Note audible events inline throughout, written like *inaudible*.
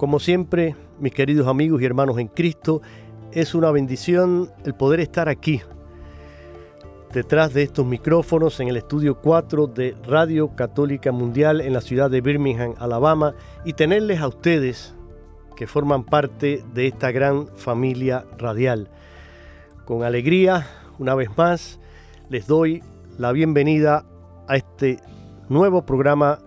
Como siempre, mis queridos amigos y hermanos en Cristo, es una bendición el poder estar aquí, detrás de estos micrófonos en el estudio 4 de Radio Católica Mundial en la ciudad de Birmingham, Alabama, y tenerles a ustedes que forman parte de esta gran familia radial. Con alegría, una vez más, les doy la bienvenida a este nuevo programa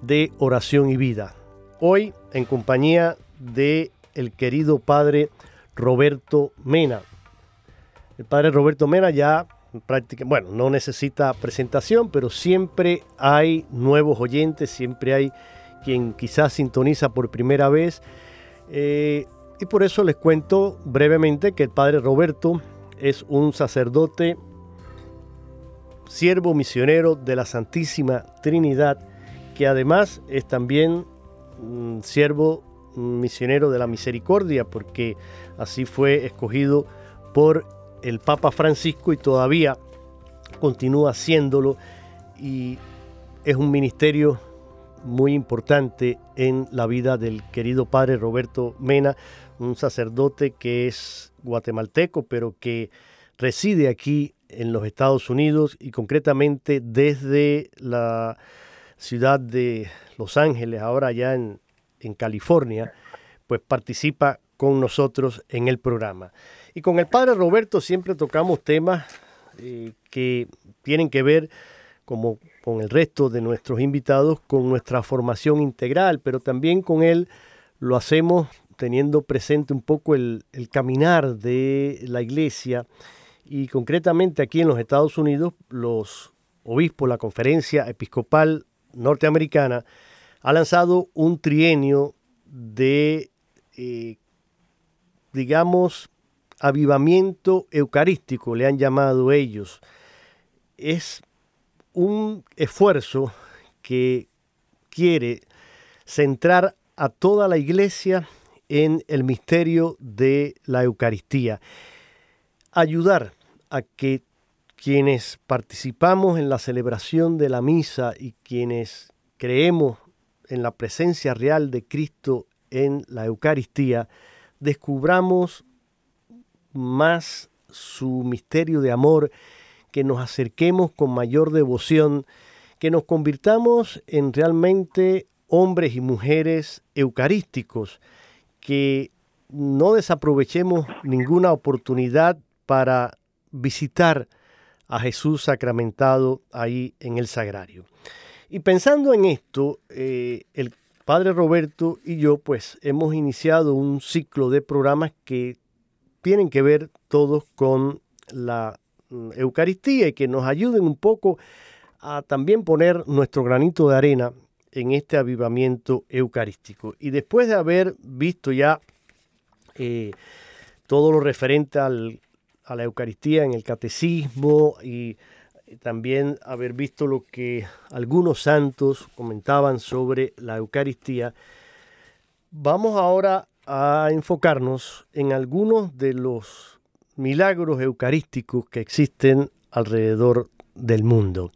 de oración y vida. Hoy en compañía de el querido padre Roberto Mena. El padre Roberto Mena ya prácticamente, bueno, no necesita presentación, pero siempre hay nuevos oyentes, siempre hay quien quizás sintoniza por primera vez. Eh, y por eso les cuento brevemente que el padre Roberto es un sacerdote, siervo misionero de la Santísima Trinidad, que además es también siervo misionero de la misericordia, porque así fue escogido por el Papa Francisco y todavía continúa haciéndolo. Y es un ministerio muy importante en la vida del querido padre Roberto Mena, un sacerdote que es guatemalteco, pero que reside aquí en los Estados Unidos y concretamente desde la ciudad de Los Ángeles, ahora ya en, California, pues participa con nosotros en el programa. Y con el padre Roberto siempre tocamos temas eh, que tienen que ver, como con el resto de nuestros invitados, con nuestra formación integral, pero también con él lo hacemos teniendo presente un poco el, el caminar de la iglesia y concretamente aquí en los Estados Unidos los obispos, la conferencia episcopal norteamericana, ha lanzado un trienio de eh, digamos, avivamiento eucarístico, le han llamado ellos. Es un esfuerzo que quiere centrar a toda la iglesia en el misterio de la Eucaristía. Ayudar a que quienes participamos en la celebración de la misa y quienes creemos en la presencia real de Cristo en la Eucaristía, descubramos más su misterio de amor, que nos acerquemos con mayor devoción, que nos convirtamos en realmente hombres y mujeres eucarísticos, que no desaprovechemos ninguna oportunidad para visitar a Jesús sacramentado ahí en el sagrario. Y pensando en esto, eh, el Padre Roberto y yo pues hemos iniciado un ciclo de programas que tienen que ver todos con la mm, Eucaristía y que nos ayuden un poco a también poner nuestro granito de arena en este avivamiento eucarístico. Y después de haber visto ya eh, todo lo referente a la Eucaristía en el catecismo y también haber visto lo que algunos santos comentaban sobre la Eucaristía, vamos ahora a enfocarnos en algunos de los milagros eucarísticos que existen alrededor del mundo.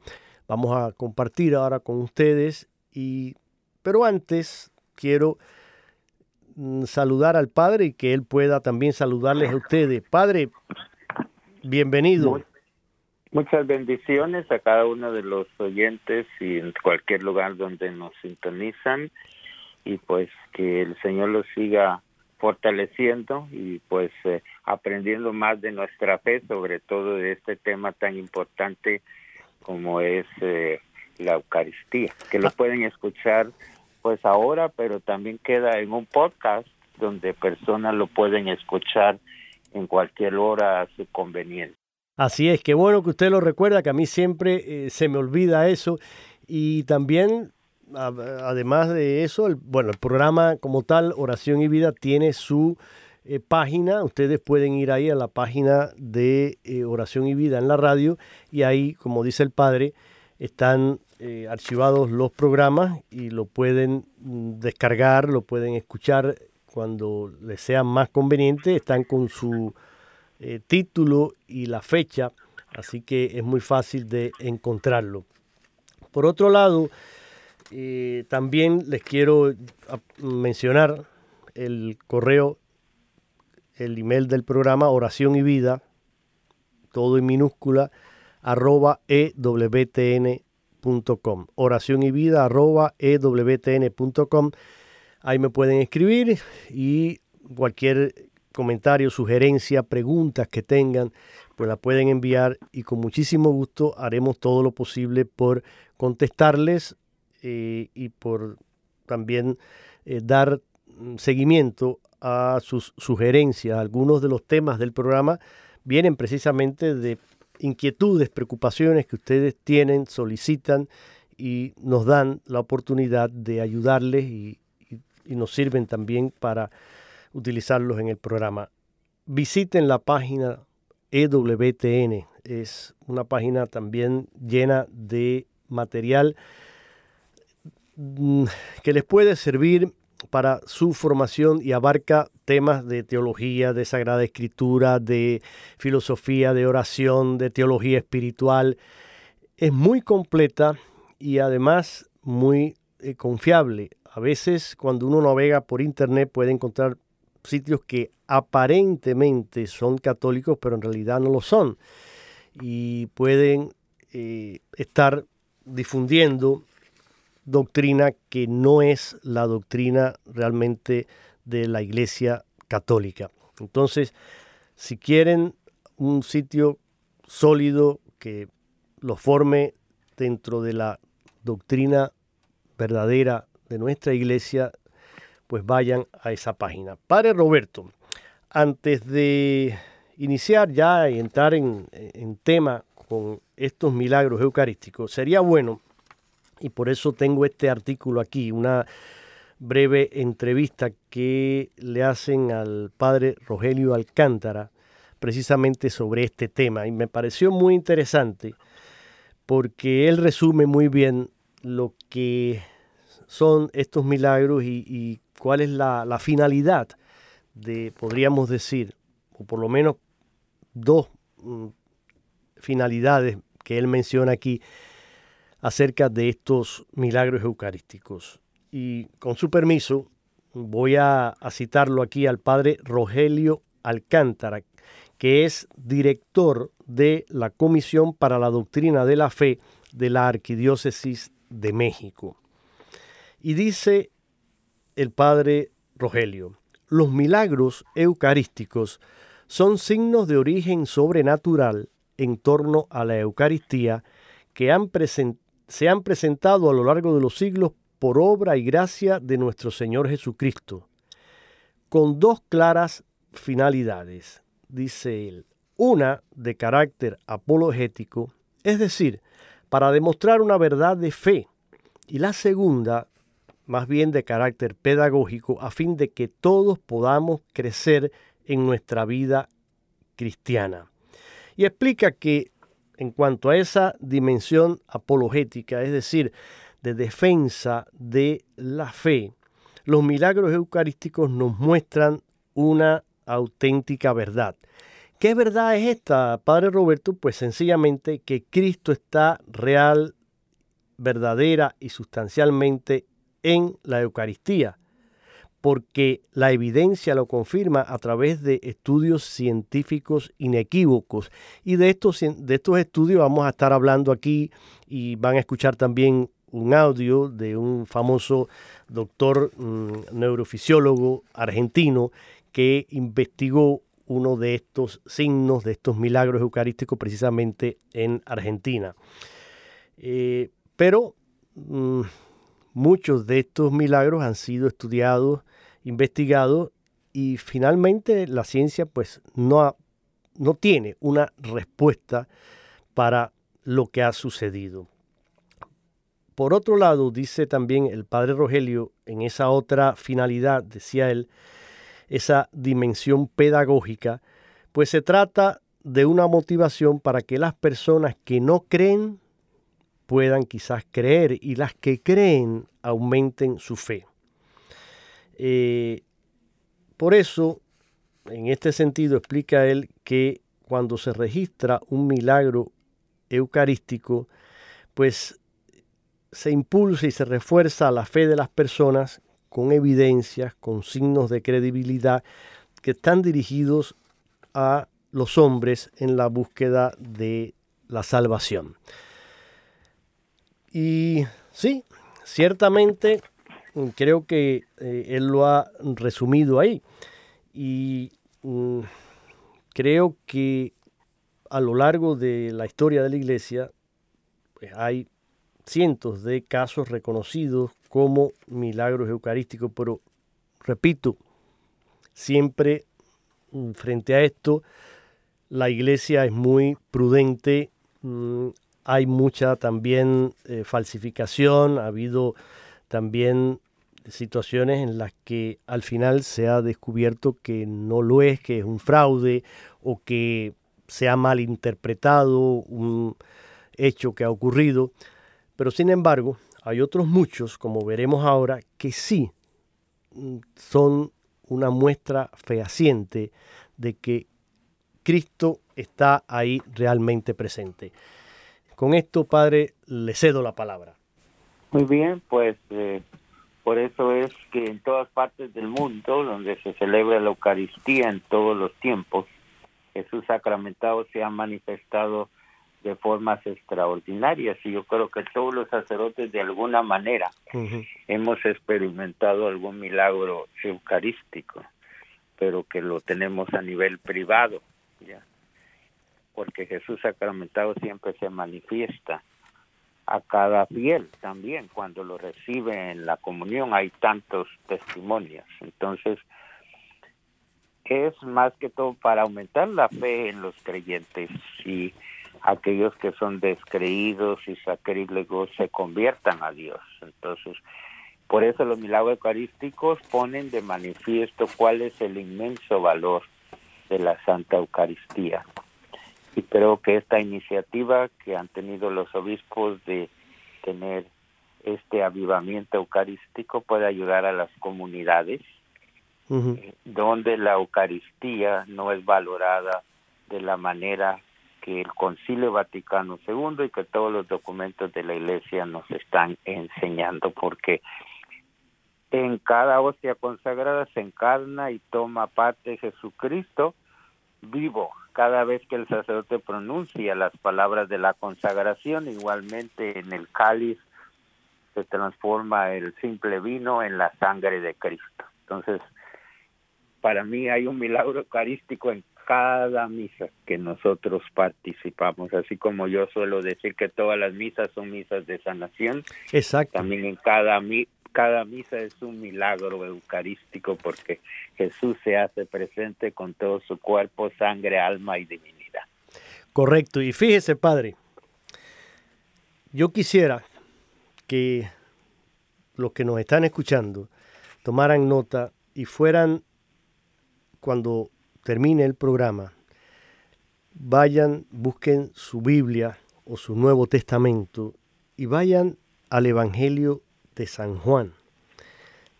Vamos a compartir ahora con ustedes y pero antes quiero mm, saludar al Padre y que Él pueda también saludarles a ustedes. Padre, bienvenido. Muchas bendiciones a cada uno de los oyentes y en cualquier lugar donde nos sintonizan y pues que el Señor los siga fortaleciendo y pues eh, aprendiendo más de nuestra fe, sobre todo de este tema tan importante como es eh, la Eucaristía, que lo ah. pueden escuchar pues ahora, pero también queda en un podcast donde personas lo pueden escuchar en cualquier hora a su conveniencia. Así es, qué bueno que usted lo recuerda, que a mí siempre eh, se me olvida eso. Y también, además de eso, el, bueno, el programa como tal, Oración y Vida, tiene su eh, página. Ustedes pueden ir ahí a la página de eh, Oración y Vida en la radio y ahí, como dice el padre, están archivados los programas y lo pueden mm, descargar, lo pueden escuchar cuando les sea más conveniente. Están con su eh, título y la fecha, así que es muy fácil de encontrarlo. Por otro lado, eh, también les quiero mencionar el correo, el email del programa Oración y Vida, todo en minúscula, arroba ewtn.com. Oración y vida arroba ewtn.com. Ahí me pueden escribir y cualquier comentarios, sugerencias, preguntas que tengan, pues la pueden enviar y con muchísimo gusto haremos todo lo posible por contestarles eh, y por también eh, dar seguimiento a sus sugerencias. Algunos de los temas del programa vienen precisamente de inquietudes, preocupaciones que ustedes tienen, solicitan y nos dan la oportunidad de ayudarles y nos sirven también para utilizarlos en el programa. Visiten la página EWTN, es una página también llena de material mm, que les puede servir para su formación y abarca temas de teología, de sagrada escritura, de filosofía, de oración, de teología espiritual. Es muy completa y además muy eh, confiable. A veces cuando uno navega por internet puede encontrar sitios que aparentemente son católicos, pero en realidad no lo son. Y pueden eh, estar difundiendo doctrina que no es la doctrina realmente de la Iglesia Católica. Entonces, si quieren un sitio sólido que lo forme dentro de la doctrina verdadera de nuestra iglesia, pues vayan a esa página. Padre Roberto, antes de iniciar ya y entrar en, tema con estos milagros eucarísticos, sería bueno, y por eso tengo este artículo aquí, una breve entrevista que le hacen al padre Rogelio Alcántara precisamente sobre este tema y me pareció muy interesante porque él resume muy bien lo que son estos milagros y cuál es la, finalidad de, podríamos decir, o por lo menos dos mm, finalidades que él menciona aquí acerca de estos milagros eucarísticos. Y con su permiso, voy a citarlo aquí al padre Rogelio Alcántara, que es director de la Comisión para la Doctrina de la Fe de la Arquidiócesis de México. Y dice el padre Rogelio. Los milagros eucarísticos son signos de origen sobrenatural en torno a la Eucaristía que se han presentado a lo largo de los siglos por obra y gracia de nuestro Señor Jesucristo, con dos claras finalidades, dice él. Una de carácter apologético, es decir, para demostrar una verdad de fe, y la segunda más bien de carácter pedagógico, a fin de que todos podamos crecer en nuestra vida cristiana. Y explica que en cuanto a esa dimensión apologética, es decir, de defensa de la fe, los milagros eucarísticos nos muestran una auténtica verdad. ¿Qué verdad es esta, Padre Roberto? Pues sencillamente que Cristo está real, verdadera y sustancialmente en la Eucaristía, porque la evidencia lo confirma a través de estudios científicos inequívocos. Y de estos, de estos estudios vamos a estar hablando aquí y van a escuchar también un audio de un famoso doctor mm, neurofisiólogo argentino que investigó uno de estos signos, de estos milagros eucarísticos precisamente en Argentina. Eh, pero mm, muchos de estos milagros han sido estudiados, investigados y finalmente la ciencia pues no, no tiene una respuesta para lo que ha sucedido. Por otro lado, dice también el padre Rogelio, en esa otra finalidad, decía él, esa dimensión pedagógica, pues se trata de una motivación para que las personas que no creen puedan quizás creer y las que creen aumenten su fe. Eh, por eso, en este sentido, explica él que cuando se registra un milagro eucarístico, pues se impulsa y se refuerza la fe de las personas con evidencias, con signos de credibilidad que están dirigidos a los hombres en la búsqueda de la salvación. Y sí, ciertamente creo que eh, él lo ha resumido ahí. Y mm, creo que a lo largo de la historia de la iglesia pues, hay cientos de casos reconocidos como milagros eucarísticos, pero repito, siempre mm, frente a esto, la iglesia es muy prudente, mm, hay mucha también eh, falsificación, ha habido también situaciones en las que al final se ha descubierto que no lo es, que es un fraude o que se ha malinterpretado un hecho que ha ocurrido. Pero sin embargo, hay otros muchos, como veremos ahora, que sí mm, son una muestra fehaciente de que Cristo está ahí realmente presente. Con esto, Padre, le cedo la palabra. Muy bien, pues eh, por eso es que en todas partes del mundo, donde se celebra la Eucaristía en todos los tiempos, Jesús sacramentado se ha manifestado de formas extraordinarias y yo creo que todos los sacerdotes de alguna manera hemos experimentado algún milagro eucarístico, pero que lo tenemos a nivel privado, ¿ya? Porque Jesús sacramentado siempre se manifiesta a cada fiel también cuando lo recibe en la comunión hay tantos testimonios entonces es más que todo para aumentar la fe en los creyentes y aquellos que son descreídos y sacrílegos se conviertan a Dios. Entonces, por eso los milagros eucarísticos ponen de manifiesto cuál es el inmenso valor de la Santa Eucaristía. Y creo que esta iniciativa que han tenido los obispos de tener este avivamiento eucarístico puede ayudar a las comunidades eh, donde la Eucaristía no es valorada de la manera que el Concilio Vaticano II y que todos los documentos de la Iglesia nos están enseñando, porque en cada hostia consagrada se encarna y toma parte Jesucristo vivo. Cada vez que el sacerdote pronuncia las palabras de la consagración, igualmente en el cáliz se transforma el simple vino en la sangre de Cristo. Entonces, para mí hay un milagro eucarístico en cada misa que nosotros participamos, así como yo suelo decir que todas las misas son misas de sanación. Exacto. También en cada cada misa es un milagro eucarístico porque Jesús se hace presente con todo su cuerpo, sangre, alma y divinidad. Correcto. Y fíjese, Padre, yo quisiera que los que nos están escuchando tomaran nota y fueran cuando termine el programa, vayan, busquen su Biblia o su Nuevo Testamento y vayan al Evangelio de San Juan.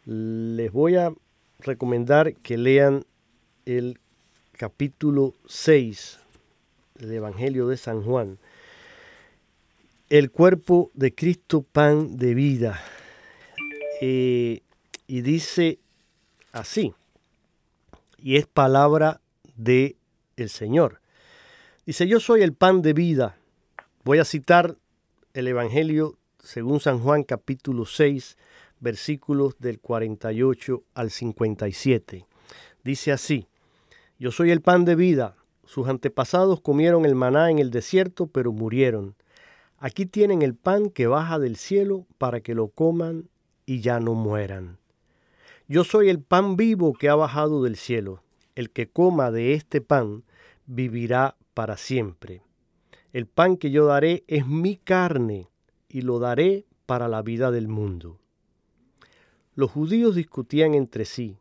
Les voy a recomendar que lean el capítulo 6 del Evangelio de San Juan. El cuerpo de Cristo, pan de vida. Eh, y dice así, y es palabra de el Señor. Dice, yo soy el pan de vida. Voy a citar el Evangelio según San Juan capítulo 6, versículos del 48 al 57. Dice así, yo soy el pan de vida. Sus antepasados comieron el maná en el desierto, pero murieron. Aquí tienen el pan que baja del cielo para que lo coman y ya no mueran. Yo soy el pan vivo que ha bajado del cielo. El que coma de este pan vivirá para siempre. El pan que yo daré es mi carne y lo daré para la vida del mundo. Los judíos discutían entre sí,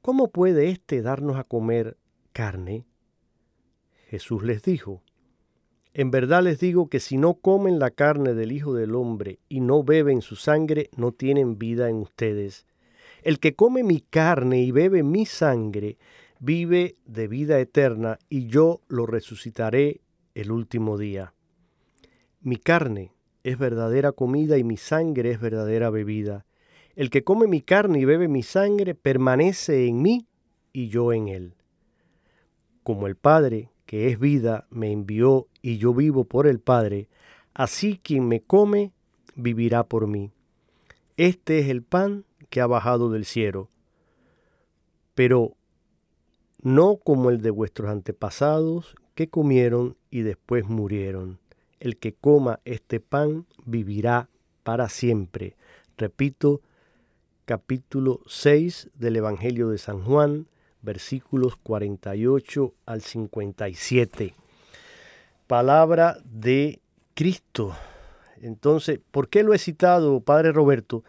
¿cómo puede éste darnos a comer carne? Jesús les dijo, en verdad les digo que si no comen la carne del Hijo del Hombre y no beben su sangre, no tienen vida en ustedes. El que come mi carne y bebe mi sangre, vive de vida eterna, y yo lo resucitaré el último día. Mi carne es verdadera comida y mi sangre es verdadera bebida. El que come mi carne y bebe mi sangre permanece en mí y yo en él. Como el Padre, que es vida, me envió y yo vivo por el Padre, así quien me come vivirá por mí. Este es el pan que ha bajado del cielo. Pero no como el de vuestros antepasados que comieron y después murieron. El que coma este pan vivirá para siempre. Repito, capítulo 6 del Evangelio de San Juan, versículos 48 al 57. Palabra de Cristo. Entonces, ¿por qué lo he citado, Padre Roberto?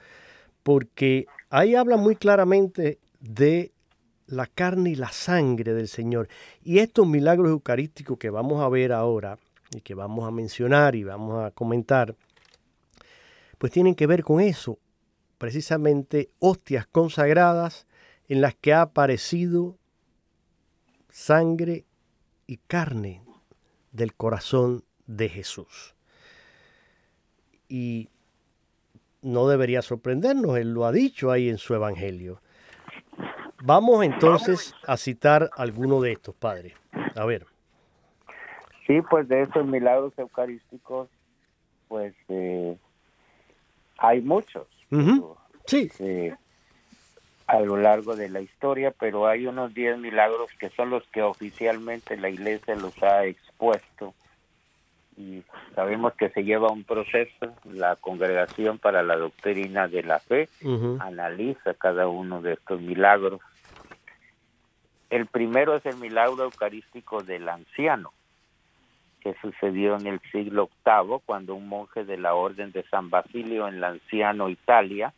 Porque ahí habla muy claramente de la carne y la sangre del Señor. Y estos milagros eucarísticos que vamos a ver ahora y que vamos a mencionar y vamos a comentar, pues tienen que ver con eso, precisamente hostias consagradas en las que ha aparecido sangre y carne del corazón de Jesús. Y no debería sorprendernos, Él lo ha dicho ahí en su Evangelio. Vamos entonces a citar alguno de estos, Padre. A ver. Sí, pues de esos milagros eucarísticos, pues eh, hay muchos. sí. Eh, a lo largo de la historia, pero hay unos 10 milagros que son los que oficialmente la iglesia los ha expuesto y sabemos que se lleva un proceso, la congregación para la doctrina de la fe analiza cada uno de estos milagros. El primero es el milagro eucarístico del anciano, que sucedió en el siglo VIII, cuando un monje de la Orden de San Basilio en Lanciano, Italia,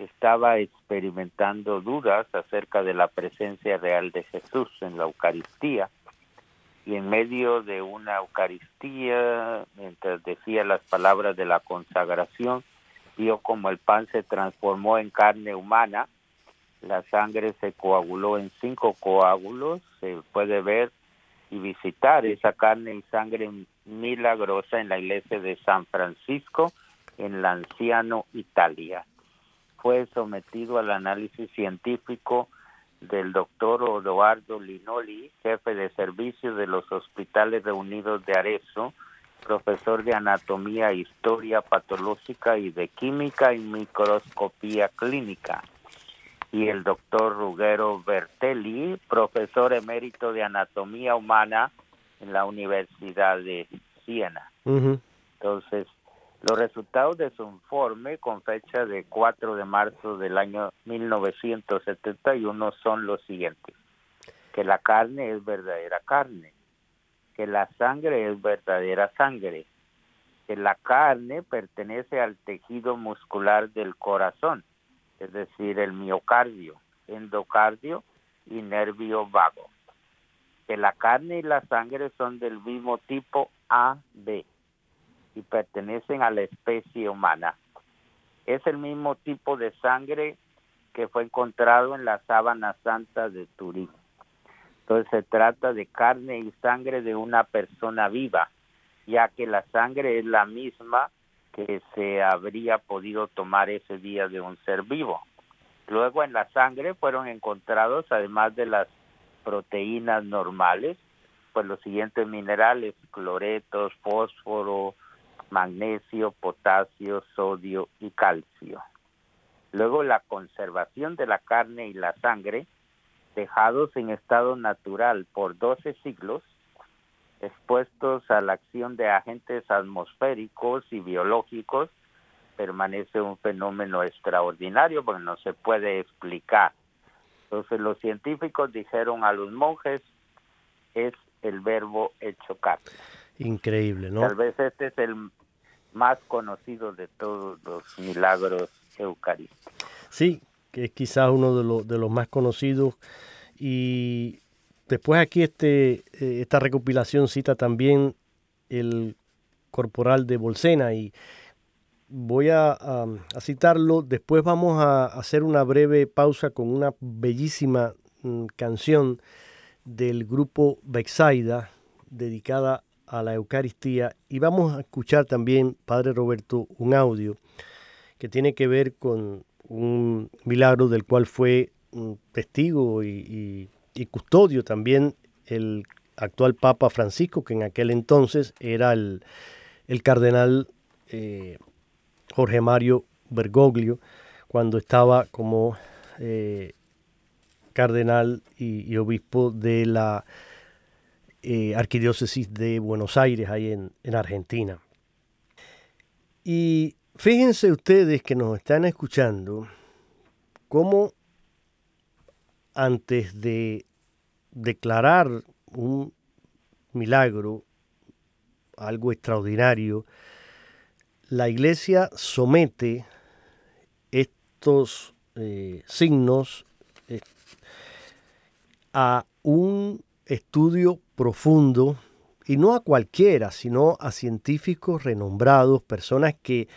estaba experimentando dudas acerca de la presencia real de Jesús en la Eucaristía. Y en medio de una Eucaristía, mientras decía las palabras de la consagración, vio como el pan se transformó en carne humana, la sangre se coaguló en cinco coágulos, se puede ver y visitar esa carne y sangre milagrosa en la iglesia de San Francisco en Lanciano, Italia. Fue sometido al análisis científico del doctor Odoardo Linoli, jefe de servicio de los hospitales reunidos de Arezzo, profesor de anatomía, historia patológica y de química y microscopía clínica. Y el doctor Ruggero Bertelli, profesor emérito de anatomía humana en la Universidad de Siena. Entonces, los resultados de su informe con fecha de 4 de marzo del año 1971 son los siguientes. Que la carne es verdadera carne, que la sangre es verdadera sangre, que la carne pertenece al tejido muscular del corazón, es decir, el miocardio, endocardio y nervio vago. que la carne y la sangre son del mismo tipo AB y pertenecen a la especie humana. Es el mismo tipo de sangre que fue encontrado en la sábana santa de Turín. Entonces se trata de carne y sangre de una persona viva, ya que la sangre es la misma que se habría podido tomar ese día de un ser vivo. Luego en la sangre fueron encontrados, además de las proteínas normales, pues los siguientes minerales, cloretos, fósforo, magnesio, potasio, sodio y calcio. Luego la conservación de la carne y la sangre, dejados en estado natural por 12 siglos, expuestos a la acción de agentes atmosféricos y biológicos, permanece un fenómeno extraordinario porque no se puede explicar. Entonces los científicos dijeron a los monjes, es el verbo hecho carne. Increíble, ¿no? Tal vez este es el más conocido de todos los milagros eucarísticos. Sí, que es quizás uno de los, de los más conocidos. Y después aquí este, eh, esta recopilación cita también el corporal de Bolsena y voy a, citarlo. Después vamos a hacer una breve pausa con una bellísima mm, canción del grupo Bexaida dedicada a la Eucaristía y vamos a escuchar también, Padre Roberto, un audio que tiene que ver con un milagro del cual fue testigo y, custodio también el actual Papa Francisco, que en aquel entonces era el, cardenal eh, Jorge Mario Bergoglio, cuando estaba como eh, cardenal y, obispo de la eh, Arquidiócesis de Buenos Aires, ahí en, en Argentina. Y fíjense ustedes que nos están escuchando, cómo antes de declarar un milagro, algo extraordinario, la iglesia somete estos eh, signos eh, a un estudio profundo y no a cualquiera, sino a científicos renombrados, personas que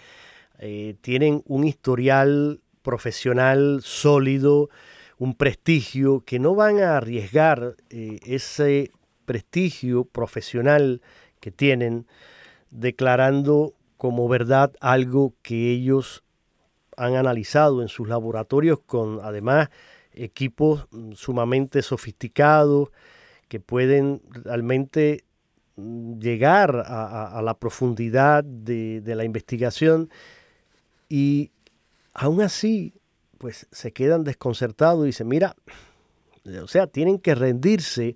eh, tienen un historial profesional sólido, un prestigio, que no van a arriesgar ese prestigio profesional que tienen declarando como verdad algo que ellos han analizado en sus laboratorios con además equipos sumamente sofisticados que pueden realmente llegar a, la profundidad de, de, la investigación. Y aún así pues se quedan desconcertados y dicen, mira, o sea, tienen que rendirse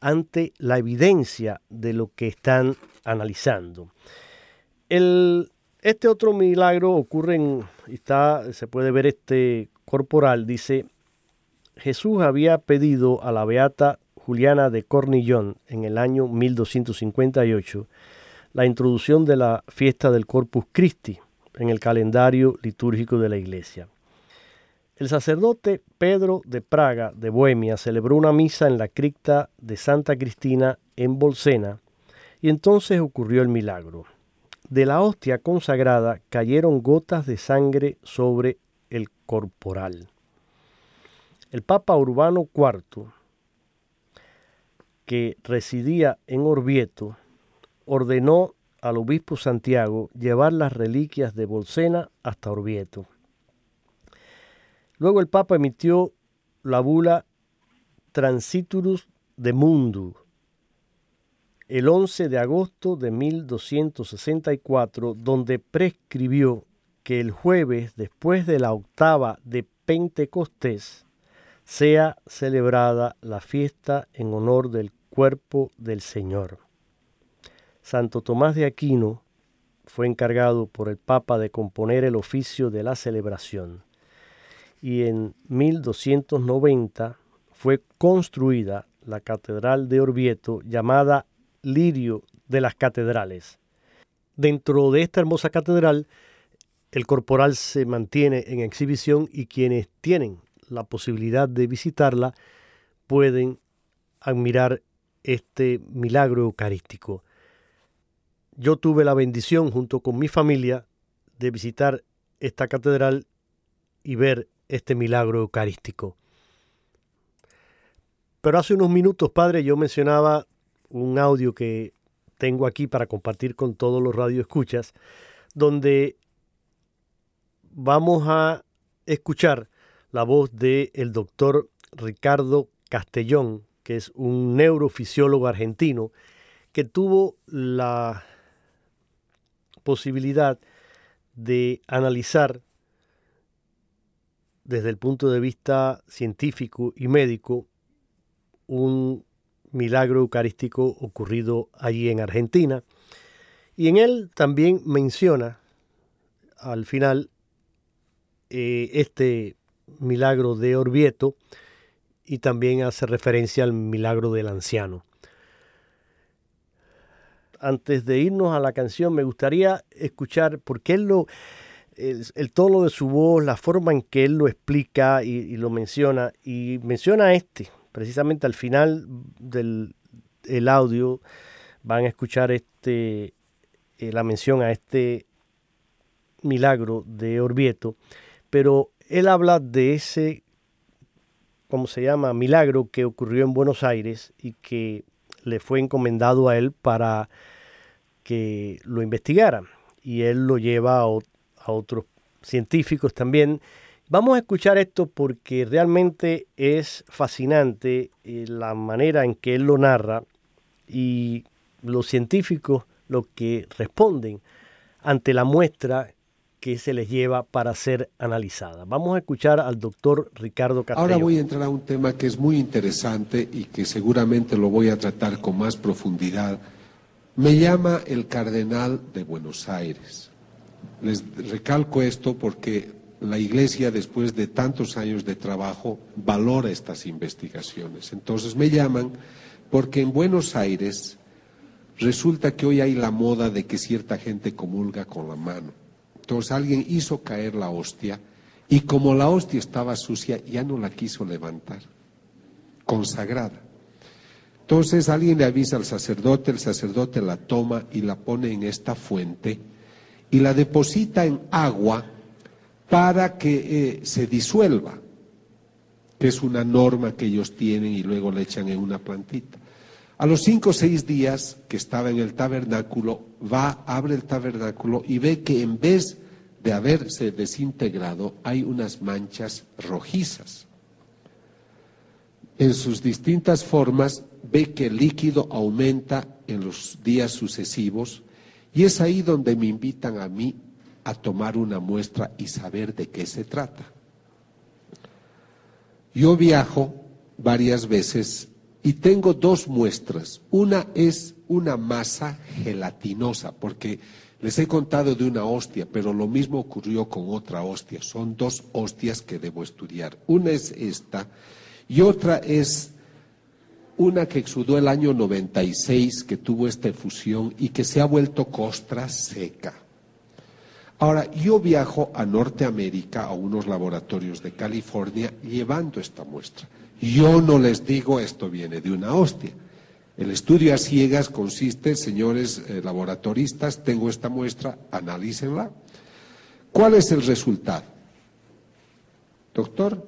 ante la evidencia de lo que están analizando. El, este otro milagro ocurre en, está, se puede ver este corporal, dice, Jesús había pedido a la beata Juliana de Cornillón en el año 1258 la introducción de la fiesta del Corpus Christi en el calendario litúrgico de la iglesia. El sacerdote Pedro de Praga, de Bohemia, celebró una misa en la cripta de Santa Cristina en Bolsena y entonces ocurrió el milagro de la hostia consagrada cayeron gotas de sangre sobre el corporal. El Papa Urbano IV, que residía en Orvieto, ordenó al obispo Santiago llevar las reliquias de Bolsena hasta Orvieto. Luego el Papa emitió la bula Transiturus de Mundu, el 11 de agosto de 1264, donde prescribió que el jueves después de la octava de Pentecostés sea celebrada la fiesta en honor del cuerpo del Señor. Santo Tomás de Aquino fue encargado por el Papa de componer el oficio de la celebración y en 1290 fue construida la Catedral de Orvieto llamada lirio de las catedrales. Dentro de esta hermosa catedral, el corporal se mantiene en exhibición y quienes tienen la posibilidad de visitarla pueden admirar este milagro eucarístico. Yo tuve la bendición junto con mi familia de visitar esta catedral y ver este milagro eucarístico. Pero hace unos minutos, padre, yo mencionaba un audio que tengo aquí para compartir con todos los radioescuchas, donde vamos a escuchar la voz del el doctor Ricardo Castellón, que es un neurofisiólogo argentino, que tuvo la posibilidad de analizar desde el punto de vista científico y médico un milagro eucarístico ocurrido allí en Argentina. Y en él también menciona al final eh, este milagro de Orvieto y también hace referencia al milagro del anciano. Antes de irnos a la canción, me gustaría escuchar, porque él lo, el, tono de su voz, la forma en que él lo explica y, lo menciona, y menciona este, precisamente al final del audio, van a escuchar este, eh, la mención a este milagro de Orvieto, pero él habla de ese, ¿cómo se llama?, milagro que ocurrió en Buenos Aires y que le fue encomendado a él para que lo investigara. Y él lo lleva a, otros científicos también. Vamos a escuchar esto porque realmente es fascinante eh, la manera en que él lo narra y los científicos lo que responden ante la muestra que se les lleva para ser analizada. Vamos a escuchar al doctor Ricardo Castillo. Ahora voy a entrar a un tema que es muy interesante y que seguramente lo voy a tratar con más profundidad. Me llama el cardenal de Buenos Aires. Les recalco esto porque la Iglesia, después de tantos años de trabajo, valora estas investigaciones. Entonces me llaman porque en Buenos Aires resulta que hoy hay la moda de que cierta gente comulga con la mano. Entonces alguien hizo caer la hostia y como la hostia estaba sucia, ya no la quiso levantar, consagrada. Entonces alguien le avisa al sacerdote, el sacerdote la toma y la pone en esta fuente y la deposita en agua para que eh, se disuelva, que es una norma que ellos tienen y luego le echan en una plantita. A los cinco o seis días que estaba en el tabernáculo, va, abre el tabernáculo y ve que en vez de haberse desintegrado hay unas manchas rojizas. En sus distintas formas ve que el líquido aumenta en los días sucesivos y es ahí donde me invitan a mí a tomar una muestra y saber de qué se trata. Yo viajo varias veces y tengo dos muestras. Una es una masa gelatinosa, porque les he contado de una hostia, pero lo mismo ocurrió con otra hostia. Son dos hostias que debo estudiar. Una es esta y otra es una que exudó el año 96, que tuvo esta efusión y que se ha vuelto costra seca. Ahora, yo viajo a Norteamérica, a unos laboratorios de California, llevando esta muestra. Yo no les digo esto viene de una hostia. El estudio a ciegas consiste, señores eh, laboratoristas, tengo esta muestra, analícenla. ¿Cuál es el resultado? Doctor,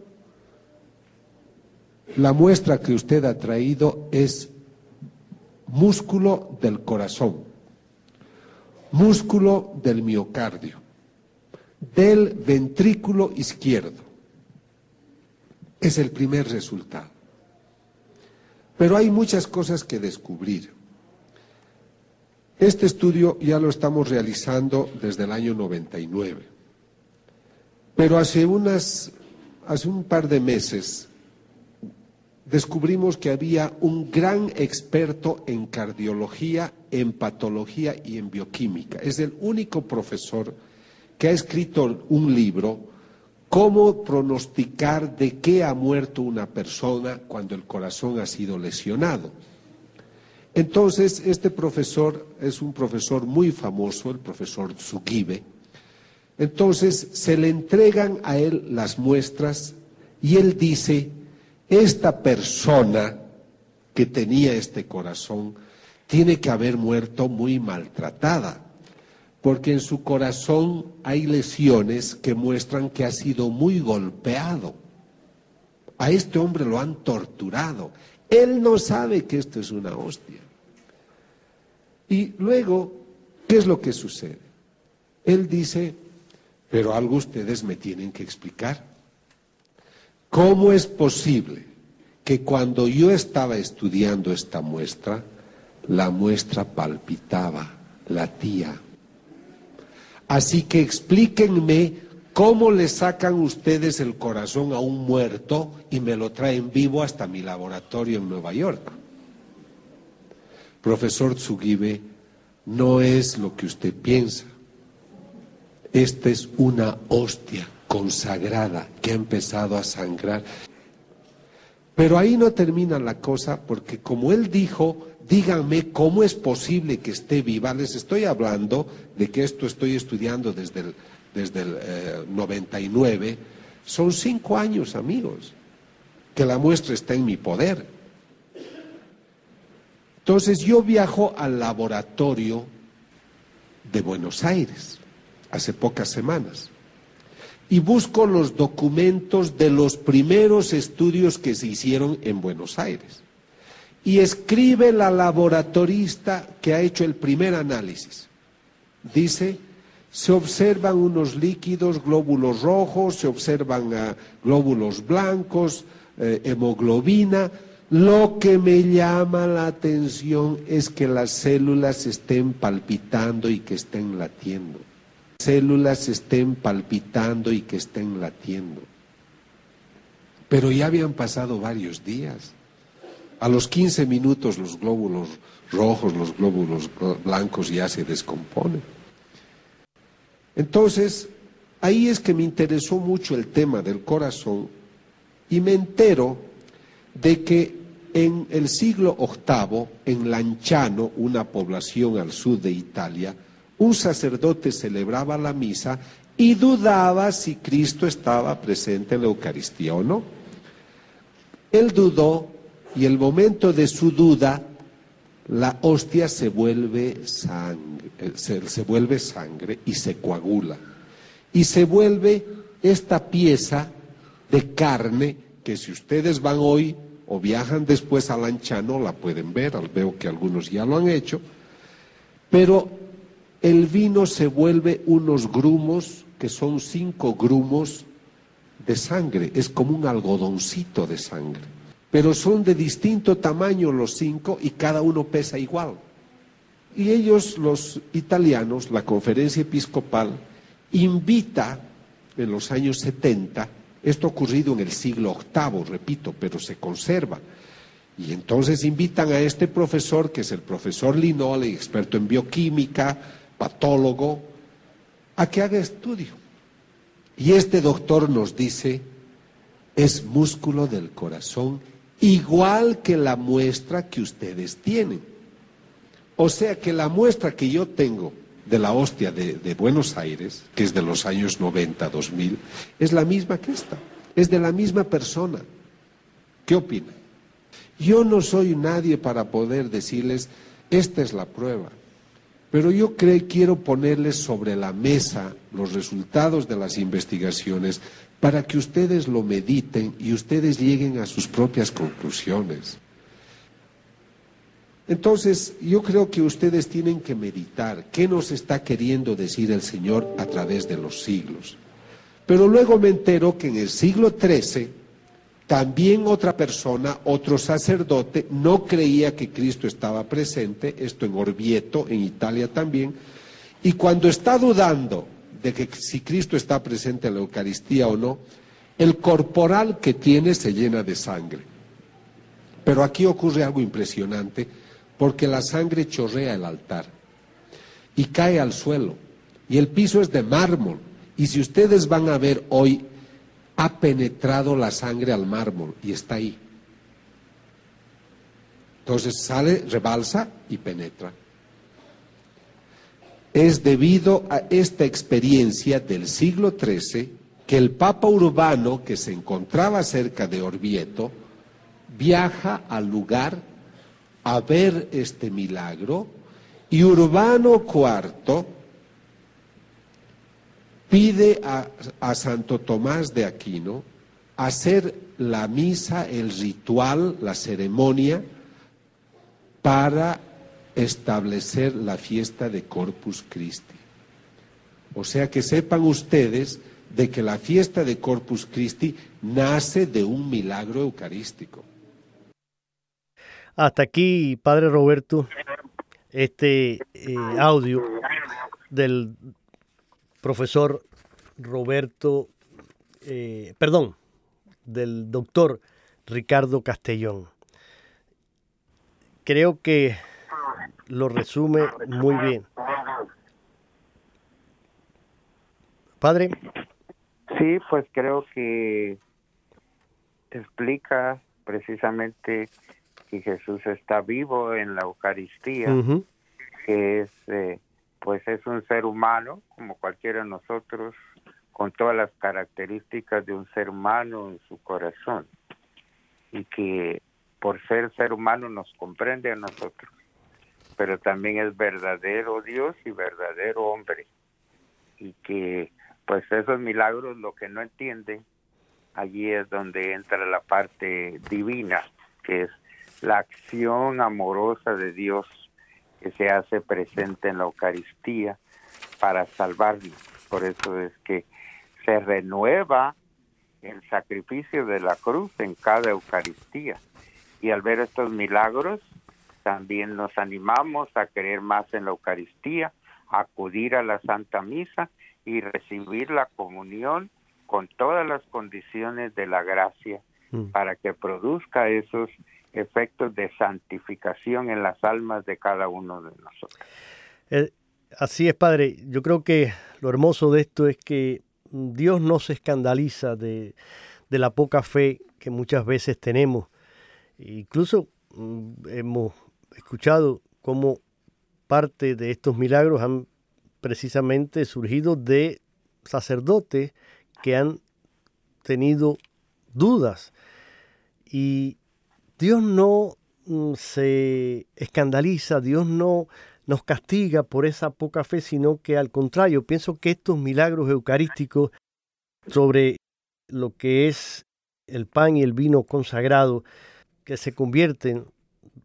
la muestra que usted ha traído es músculo del corazón, músculo del miocardio, del ventrículo izquierdo es el primer resultado. Pero hay muchas cosas que descubrir. Este estudio ya lo estamos realizando desde el año 99. Pero hace unas hace un par de meses descubrimos que había un gran experto en cardiología, en patología y en bioquímica. Es el único profesor que ha escrito un libro ¿Cómo pronosticar de qué ha muerto una persona cuando el corazón ha sido lesionado? Entonces, este profesor es un profesor muy famoso, el profesor Tsugibe. Entonces, se le entregan a él las muestras y él dice, esta persona que tenía este corazón tiene que haber muerto muy maltratada, porque en su corazón hay lesiones que muestran que ha sido muy golpeado. A este hombre lo han torturado. Él no sabe que esto es una hostia. Y luego, ¿qué es lo que sucede? Él dice, pero algo ustedes me tienen que explicar. ¿Cómo es posible que cuando yo estaba estudiando esta muestra, la muestra palpitaba, latía. Así que explíquenme cómo le sacan ustedes el corazón a un muerto y me lo traen vivo hasta mi laboratorio en Nueva York. Profesor Tsugibe, no es lo que usted piensa. Esta es una hostia consagrada que ha empezado a sangrar. Pero ahí no termina la cosa porque como él dijo, díganme cómo es posible que esté viva. Les estoy hablando de que esto estoy estudiando desde el, desde el 99. Eh, Son cinco años, amigos, que la muestra está en mi poder. Entonces yo viajo al laboratorio de Buenos Aires hace pocas semanas y busco los documentos de los primeros estudios que se hicieron en Buenos Aires y escribe la laboratorista que ha hecho el primer análisis. Dice, se observan unos líquidos, glóbulos rojos, se observan ah, glóbulos blancos, eh, hemoglobina. Lo que me llama la atención es que las células estén palpitando y que estén latiendo. Células estén palpitando y que estén latiendo. Pero ya habían pasado varios días. A los 15 minutos los glóbulos rojos, los glóbulos blancos ya se descomponen. Entonces, ahí es que me interesó mucho el tema del corazón y me entero de que en el siglo VIII, en Lanciano, una población al sur de Italia, un sacerdote celebraba la misa y dudaba si Cristo estaba presente en la Eucaristía o no. Él dudó y el momento de su duda, la hostia se vuelve sangre, eh, se, vuelve sangre y se coagula. Y se vuelve esta pieza de carne que si ustedes van hoy o viajan después a Lanchano la pueden ver, veo que algunos ya lo han hecho, pero el vino se vuelve unos grumos que son cinco grumos de sangre, es como un algodoncito de sangre pero son de distinto tamaño los cinco y cada uno pesa igual. Y ellos, los italianos, la conferencia episcopal, invita en los años 70, esto ocurrido en el siglo VIII, repito, pero se conserva. Y entonces invitan a este profesor, que es el profesor Linole, experto en bioquímica, patólogo, a que haga estudio. Y este doctor nos dice, es músculo del corazón igual que la muestra que ustedes tienen. O sea que la muestra que yo tengo de la hostia de, Buenos Aires, que es de los años 90, 2000, es la misma que esta, es de la misma persona. ¿Qué opina? Yo no soy nadie para poder decirles, esta es la prueba, pero yo creo, quiero ponerles sobre la mesa los resultados de las investigaciones para que ustedes lo mediten y ustedes lleguen a sus propias conclusiones. Entonces, yo creo que ustedes tienen que meditar qué nos está queriendo decir el Señor a través de los siglos. Pero luego me entero que en el siglo XIII, también otra persona, otro sacerdote, no creía que Cristo estaba presente, esto en Orvieto, en Italia también, y cuando está dudando de que si Cristo está presente en la Eucaristía o no, el corporal que tiene se llena de sangre. Pero aquí ocurre algo impresionante, porque la sangre chorrea el altar y cae al suelo, y el piso es de mármol, y si ustedes van a ver hoy, ha penetrado la sangre al mármol y está ahí. Entonces sale, rebalsa y penetra es debido a esta experiencia del siglo XIII que el Papa Urbano, que se encontraba cerca de Orvieto, viaja al lugar a ver este milagro y Urbano IV pide a, Santo Tomás de Aquino hacer la misa, el ritual, la ceremonia para establecer la fiesta de Corpus Christi. O sea que sepan ustedes de que la fiesta de Corpus Christi nace de un milagro eucarístico. Hasta aquí, Padre Roberto, este eh, audio del profesor Roberto, eh, perdón, del doctor Ricardo Castellón. Creo que lo resume muy bien. Padre. Sí, pues creo que explica precisamente que Jesús está vivo en la Eucaristía, que es, eh, pues es un ser humano como cualquiera de nosotros, con todas las características de un ser humano en su corazón. Y que por ser ser humano nos comprende a nosotros, pero también es verdadero Dios y verdadero hombre. Y que pues esos milagros lo que no entienden allí es donde entra la parte divina que es la acción amorosa de Dios que se hace presente en la Eucaristía para salvarnos. Por eso es que se renueva el sacrificio de la cruz en cada Eucaristía. Y al ver estos milagros, también nos animamos a creer más en la Eucaristía, a acudir a la Santa Misa y recibir la comunión con todas las condiciones de la gracia mm. para que produzca esos efectos de santificación en las almas de cada uno de nosotros. Eh, así es, Padre. Yo creo que lo hermoso de esto es que Dios no se escandaliza de, la poca fe que muchas veces tenemos. Incluso mm, hemos escuchado cómo parte de estos milagros han precisamente surgido de sacerdotes que han tenido dudas. Y Dios no mm, se escandaliza, Dios no nos castiga por esa poca fe, sino que al contrario, pienso que estos milagros eucarísticos sobre lo que es el pan y el vino consagrado, que se convierten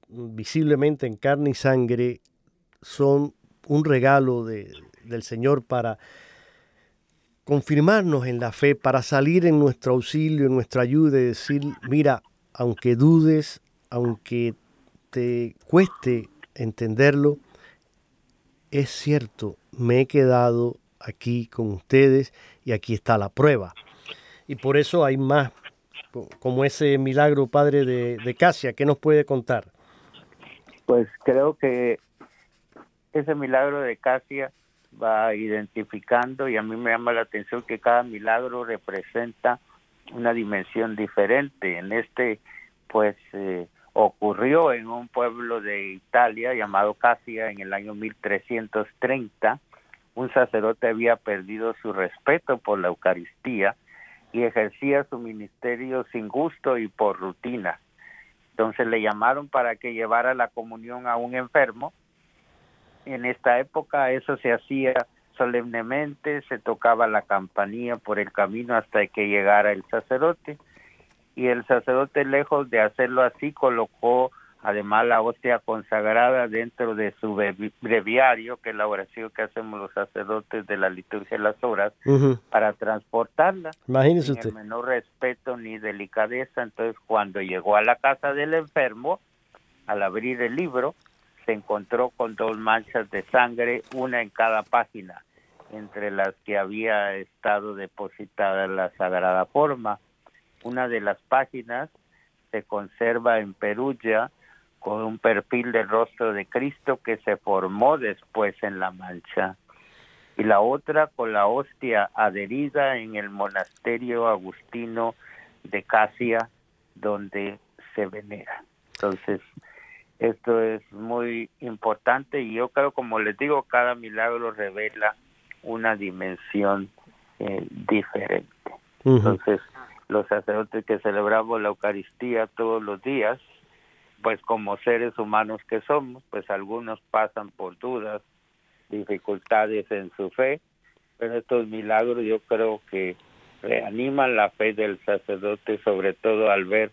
visiblemente en carne y sangre, son un regalo del Señor para confirmarnos en la fe, para salir en nuestro auxilio, en nuestra ayuda y decir, mira, aunque dudes, aunque te cueste entenderlo, es cierto, me he quedado aquí con ustedes y aquí está la prueba. Y por eso hay más, como ese milagro, padre de, Casia, ¿qué nos puede contar? Pues creo que ese milagro de Casia va identificando y a mí me llama la atención que cada milagro representa una dimensión diferente. En este, pues, eh, ocurrió en un pueblo de Italia llamado Casia en el año 1330. Un sacerdote había perdido su respeto por la Eucaristía y ejercía su ministerio sin gusto y por rutina. Entonces le llamaron para que llevara la comunión a un enfermo. En esta época eso se hacía solemnemente, se tocaba la campanilla por el camino hasta que llegara el sacerdote y el sacerdote lejos de hacerlo así colocó además la hostia consagrada dentro de su breviario, que es la oración que hacemos los sacerdotes de la liturgia de las horas, para transportarla. Imagínese sin el menor respeto ni delicadeza. Entonces, cuando llegó a la casa del enfermo, al abrir el libro, se encontró con dos manchas de sangre, una en cada página entre las que había estado depositada la sagrada forma. Una de las páginas se conserva en Perugia con un perfil del rostro de Cristo que se formó después en la mancha y la otra con la hostia adherida en el monasterio agustino de Casia donde se venera. Entonces, esto es muy importante y yo creo, como les digo, cada milagro revela una dimensión eh, diferente. Entonces, los sacerdotes que celebramos la Eucaristía todos los días, pues como seres humanos que somos, pues algunos pasan por dudas, dificultades en su fe, pero estos milagros yo creo que reaniman la fe del sacerdote, sobre todo al ver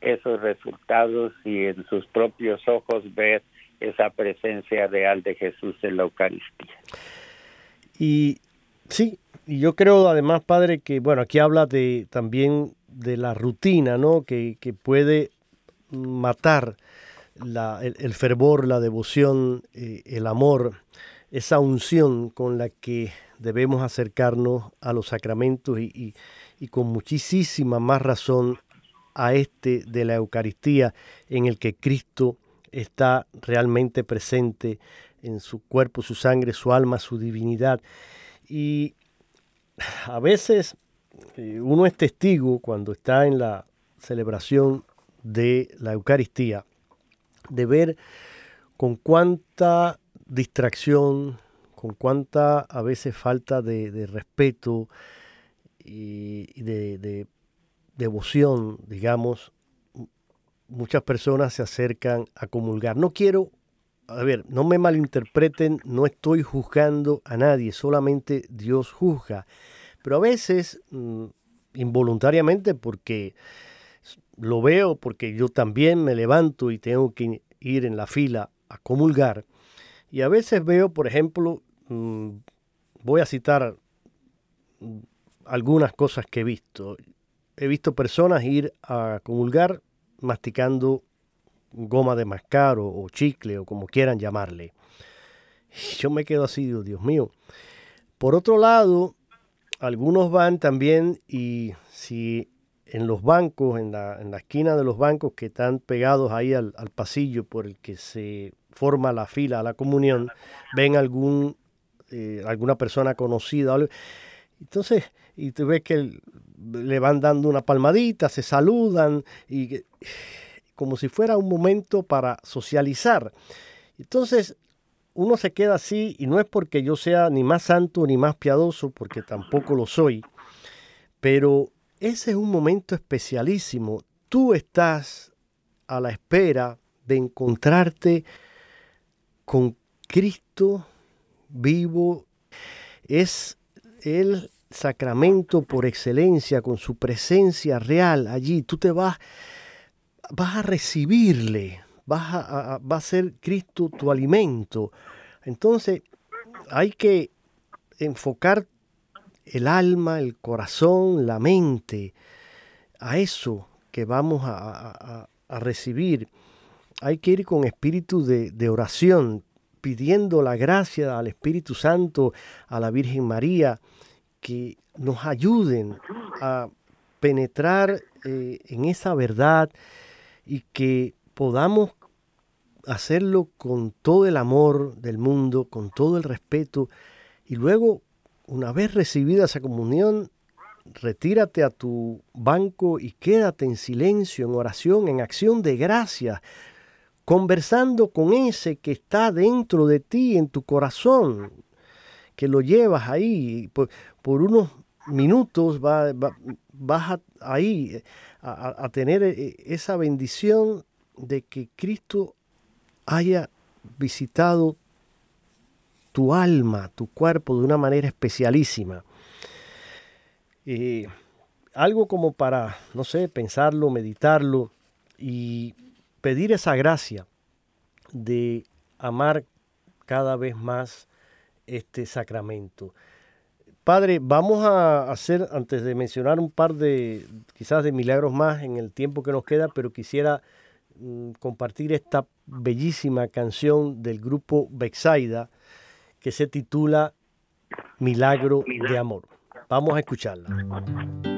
esos resultados y en sus propios ojos ver esa presencia real de Jesús en la Eucaristía. Y sí, y yo creo además, padre, que bueno, aquí habla de también de la rutina, ¿no? Que, que puede matar la, el, fervor, la devoción, eh, el amor, esa unción con la que debemos acercarnos a los sacramentos y, y con muchísima más razón a este de la Eucaristía en el que Cristo está realmente presente en su cuerpo, su sangre, su alma, su divinidad. Y a veces eh, uno es testigo cuando está en la celebración de la Eucaristía, de ver con cuánta distracción, con cuánta a veces falta de, respeto y de, devoción, digamos, muchas personas se acercan a comulgar. No quiero, a ver, no me malinterpreten, no estoy juzgando a nadie, solamente Dios juzga. Pero a veces, mm, involuntariamente, porque lo veo, porque yo también me levanto y tengo que ir en la fila a comulgar, y a veces veo, por ejemplo, mm, voy a citar mm, algunas cosas que he visto. He visto personas ir a comulgar masticando goma de mascar o, chicle o como quieran llamarle. *laughs* yo me quedo así, Dios mío. Por otro lado, algunos van también y si en los bancos, en la, en esquina de los bancos que están pegados ahí al, pasillo por el que se forma la fila a la comunión, ven algún, eh, alguna persona conocida. Entonces, y tú ves que le van dando una palmadita, se saludan, y como si fuera un momento para socializar. Entonces, uno se queda así, y no es porque yo sea ni más santo ni más piadoso, porque tampoco lo soy, pero ese es un momento especialísimo. Tú estás a la espera de encontrarte con Cristo vivo. Es el sacramento por excelencia, con su presencia real allí. Tú te vas, vas a recibirle, vas a, va a ser Cristo tu alimento. Entonces hay que enfocar el alma, el corazón, la mente, a eso que vamos a, recibir. Hay que ir con espíritu de, oración, pidiendo la gracia al Espíritu Santo, a la Virgen María, que nos ayuden a penetrar eh, en esa verdad y que podamos hacerlo con todo el amor del mundo, con todo el respeto y luego una vez recibida esa comunión, retírate a tu banco y quédate en silencio, en oración, en acción de gracia, conversando con ese que está dentro de ti, en tu corazón, que lo llevas ahí. Por, unos minutos vas ahí a, tener eh, esa bendición de que Cristo haya visitado tu alma, tu cuerpo de una manera especialísima. algo como para, no sé, pensarlo, meditarlo y pedir esa gracia de amar cada vez más este sacramento. Padre, vamos a hacer, antes de mencionar un par de, quizás de milagros más en el tiempo que nos queda, pero quisiera mm, compartir esta bellísima canción del grupo Bexaida, que se titula Milagro de Amor. Vamos a escucharla.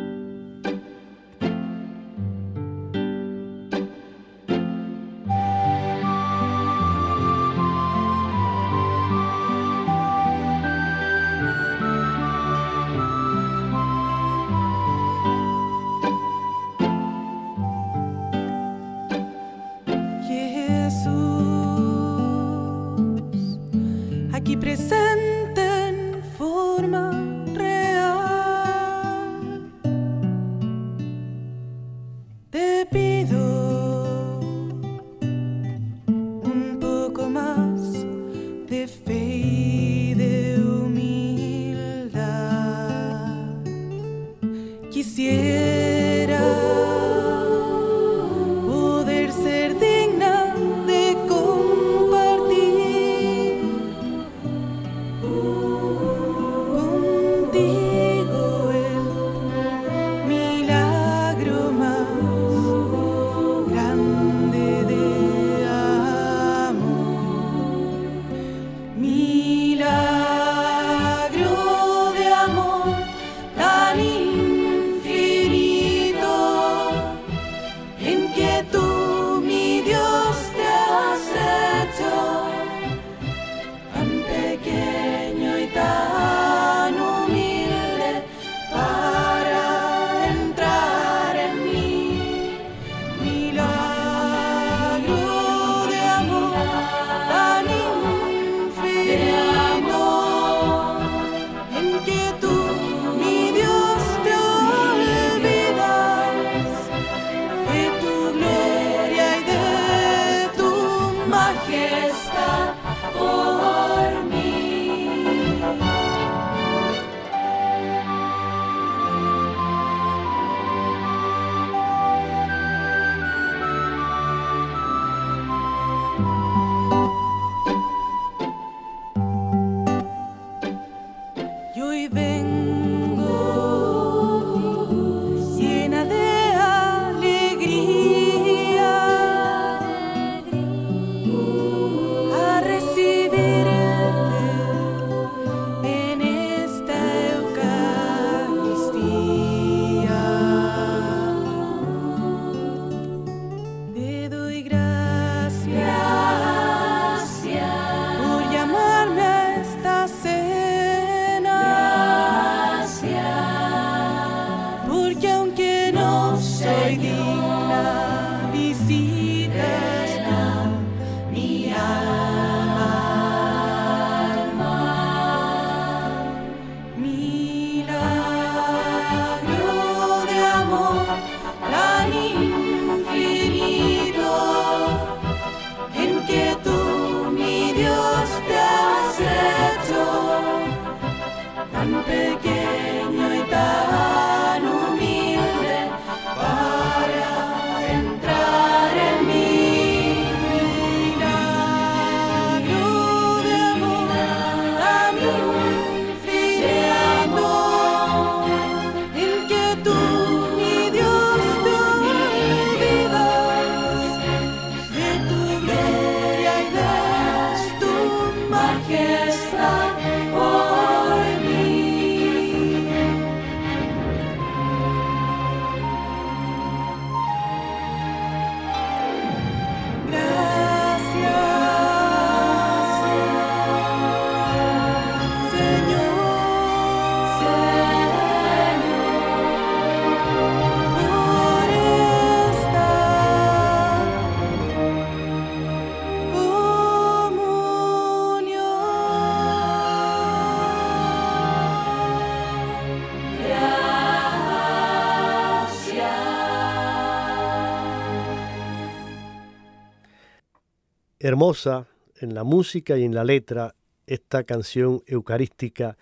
Hermosa en la música y en la letra esta canción eucarística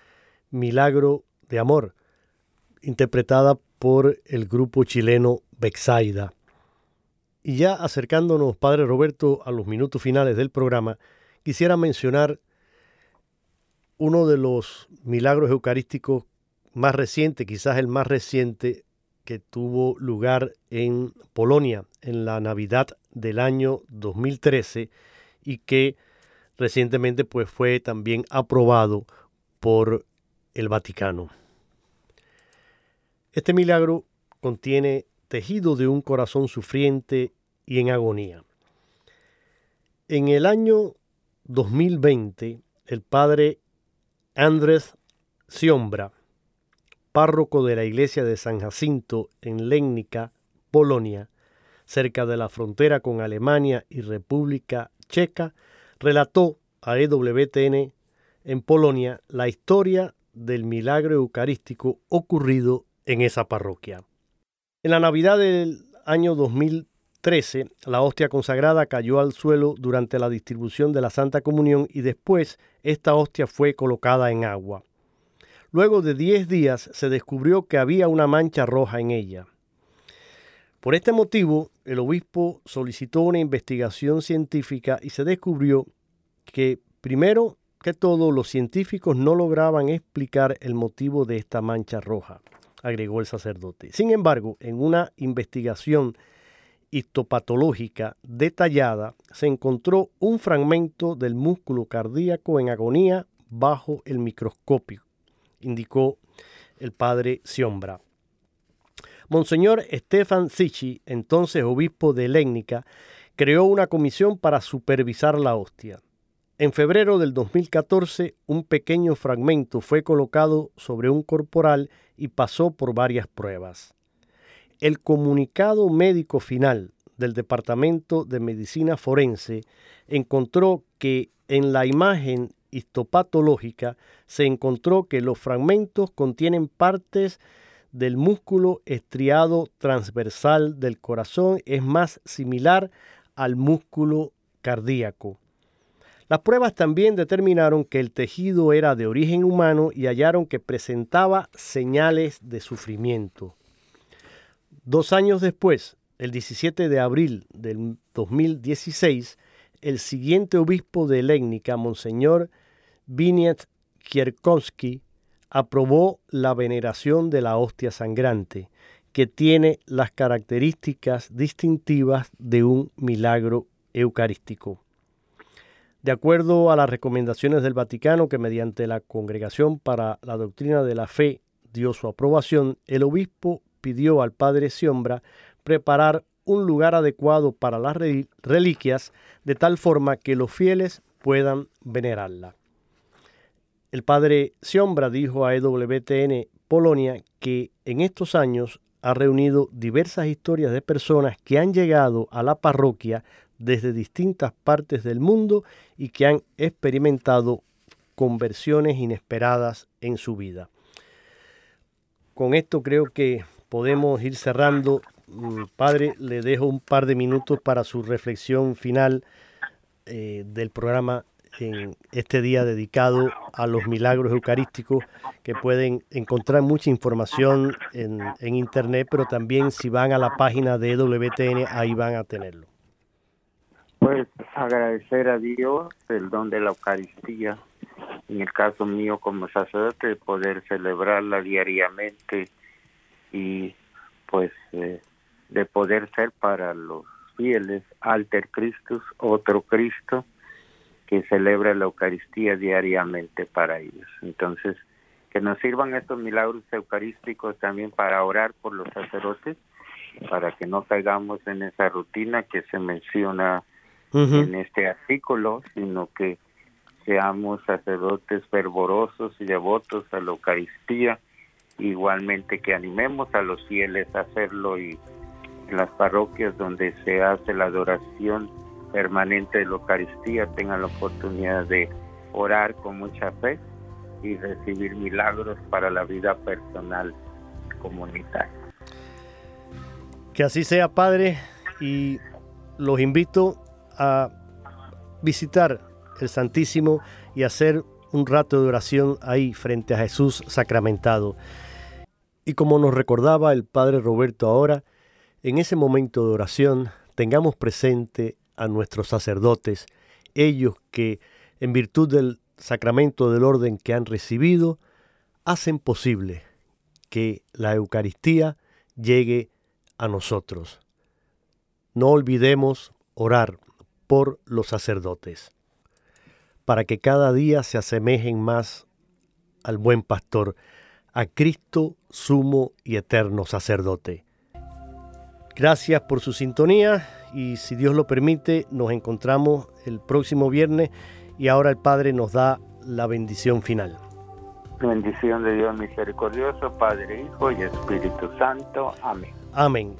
Milagro de Amor, interpretada por el grupo chileno Bexaida. Y ya acercándonos, Padre Roberto, a los minutos finales del programa, quisiera mencionar uno de los milagros eucarísticos más recientes, quizás el más reciente, que tuvo lugar en Polonia en la Navidad del año 2013 y que recientemente pues, fue también aprobado por el Vaticano. Este milagro contiene tejido de un corazón sufriente y en agonía. En el año 2020, el padre Andrés Siombra, párroco de la iglesia de San Jacinto en Lénica, Polonia, cerca de la frontera con Alemania y República Checa, relató a EWTN en Polonia la historia del milagro eucarístico ocurrido en esa parroquia. En la Navidad del año 2013, la hostia consagrada cayó al suelo durante la distribución de la Santa Comunión y después esta hostia fue colocada en agua. Luego de diez días se descubrió que había una mancha roja en ella. Por este motivo, el obispo solicitó una investigación científica y se descubrió que, primero que todo, los científicos no lograban explicar el motivo de esta mancha roja, agregó el sacerdote. Sin embargo, en una investigación histopatológica detallada, se encontró un fragmento del músculo cardíaco en agonía bajo el microscopio, indicó el padre Siombra. Monseñor Stefan Sichi, entonces obispo de Lénica, creó una comisión para supervisar la hostia. En febrero del 2014, un pequeño fragmento fue colocado sobre un corporal y pasó por varias pruebas. El comunicado médico final del Departamento de Medicina Forense encontró que en la imagen histopatológica se encontró que los fragmentos contienen partes del músculo estriado transversal del corazón es más similar al músculo cardíaco. Las pruebas también determinaron que el tejido era de origen humano y hallaron que presentaba señales de sufrimiento. Dos años después, el 17 de abril del 2016, el siguiente obispo de Lénica, Monseñor Viniet Kierkowski, aprobó la veneración de la hostia sangrante, que tiene las características distintivas de un milagro eucarístico. De acuerdo a las recomendaciones del Vaticano, que mediante la Congregación para la Doctrina de la Fe dio su aprobación, el obispo pidió al padre Siombra preparar un lugar adecuado para las reliquias de tal forma que los fieles puedan venerarla. El padre Siombra dijo a EWTN Polonia que en estos años ha reunido diversas historias de personas que han llegado a la parroquia desde distintas partes del mundo y que han experimentado conversiones inesperadas en su vida. Con esto creo que podemos ir cerrando. Mm, padre, le dejo un par de minutos para su reflexión final eh, del programa en este día dedicado a los milagros eucarísticos, que pueden encontrar mucha información en, en internet, pero también si van a la página de WTN, ahí van a tenerlo. Pues agradecer a Dios el don de la Eucaristía, en el caso mío como sacerdote, poder celebrarla diariamente y pues eh, de poder ser para los fieles alter Christus, otro Cristo, que celebra la Eucaristía diariamente para ellos. Entonces, que nos sirvan estos milagros eucarísticos también para orar por los sacerdotes, para que no caigamos en esa rutina que se menciona en este artículo, sino que seamos sacerdotes fervorosos y devotos a la Eucaristía, igualmente que animemos a los fieles a hacerlo y en las parroquias donde se hace la adoración permanente de la Eucaristía tengan la oportunidad de orar con mucha fe y recibir milagros para la vida personal comunitaria. Que así sea, Padre, y los invito a visitar el Santísimo y hacer un rato de oración ahí frente a Jesús sacramentado. Y como nos recordaba el Padre Roberto ahora, en ese momento de oración tengamos presente a nuestros sacerdotes, ellos que, en virtud del sacramento del orden que han recibido, hacen posible que la Eucaristía llegue a nosotros. No olvidemos orar por los sacerdotes, para que cada día se asemejen más al buen pastor, a Cristo sumo y eterno sacerdote. Gracias por su sintonía y si Dios lo permite nos encontramos el próximo viernes y ahora el Padre nos da la bendición final. Bendición de Dios misericordioso, Padre, Hijo y Espíritu Santo. Amén. Amén.